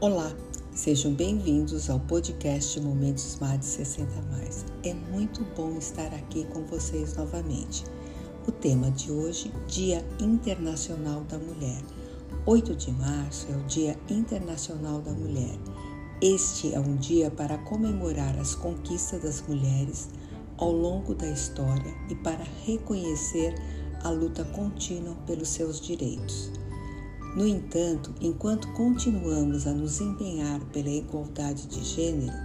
Olá, sejam bem-vindos ao podcast Momentos Mais de 60 Mais. É muito bom estar aqui com vocês novamente. O tema de hoje, Dia Internacional da Mulher. 8 de março é o Dia Internacional da Mulher. Este é um dia para comemorar as conquistas das mulheres ao longo da história e para reconhecer a luta contínua pelos seus direitos. No entanto, enquanto continuamos a nos empenhar pela igualdade de gênero,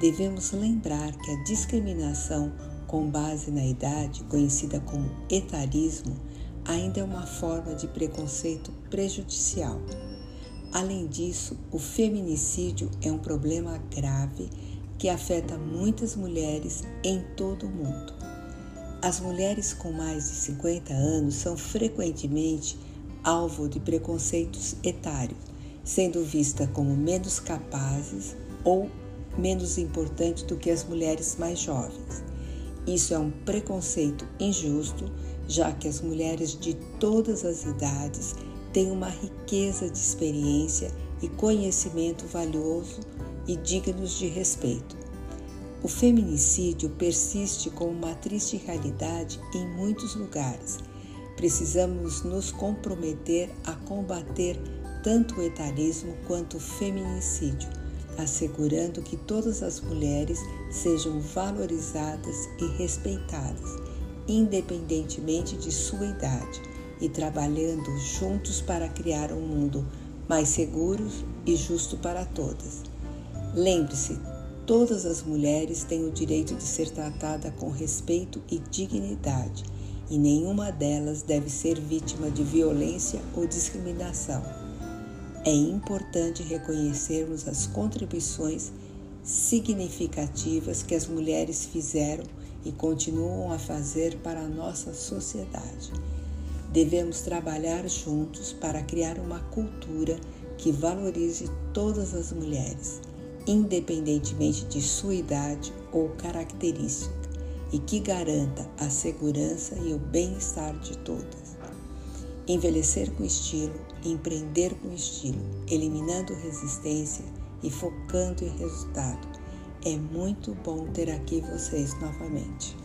devemos lembrar que a discriminação com base na idade, conhecida como etarismo, ainda é uma forma de preconceito prejudicial. Além disso, o feminicídio é um problema grave que afeta muitas mulheres em todo o mundo. As mulheres com mais de 50 anos são frequentemente alvo de preconceitos etários, sendo vista como menos capazes ou menos importantes do que as mulheres mais jovens. Isso é um preconceito injusto, já que as mulheres de todas as idades têm uma riqueza de experiência e conhecimento valioso e dignos de respeito. O feminicídio persiste como uma triste realidade em muitos lugares Precisamos nos comprometer a combater tanto o etarismo quanto o feminicídio, assegurando que todas as mulheres sejam valorizadas e respeitadas, independentemente de sua idade, e trabalhando juntos para criar um mundo mais seguro e justo para todas. Lembre-se, todas as mulheres têm o direito de ser tratada com respeito e dignidade e nenhuma delas deve ser vítima de violência ou discriminação. É importante reconhecermos as contribuições significativas que as mulheres fizeram e continuam a fazer para a nossa sociedade. Devemos trabalhar juntos para criar uma cultura que valorize todas as mulheres, independentemente de sua idade ou característica e que garanta a segurança e o bem-estar de todas. Envelhecer com estilo, empreender com estilo, eliminando resistência e focando em resultado. É muito bom ter aqui vocês novamente.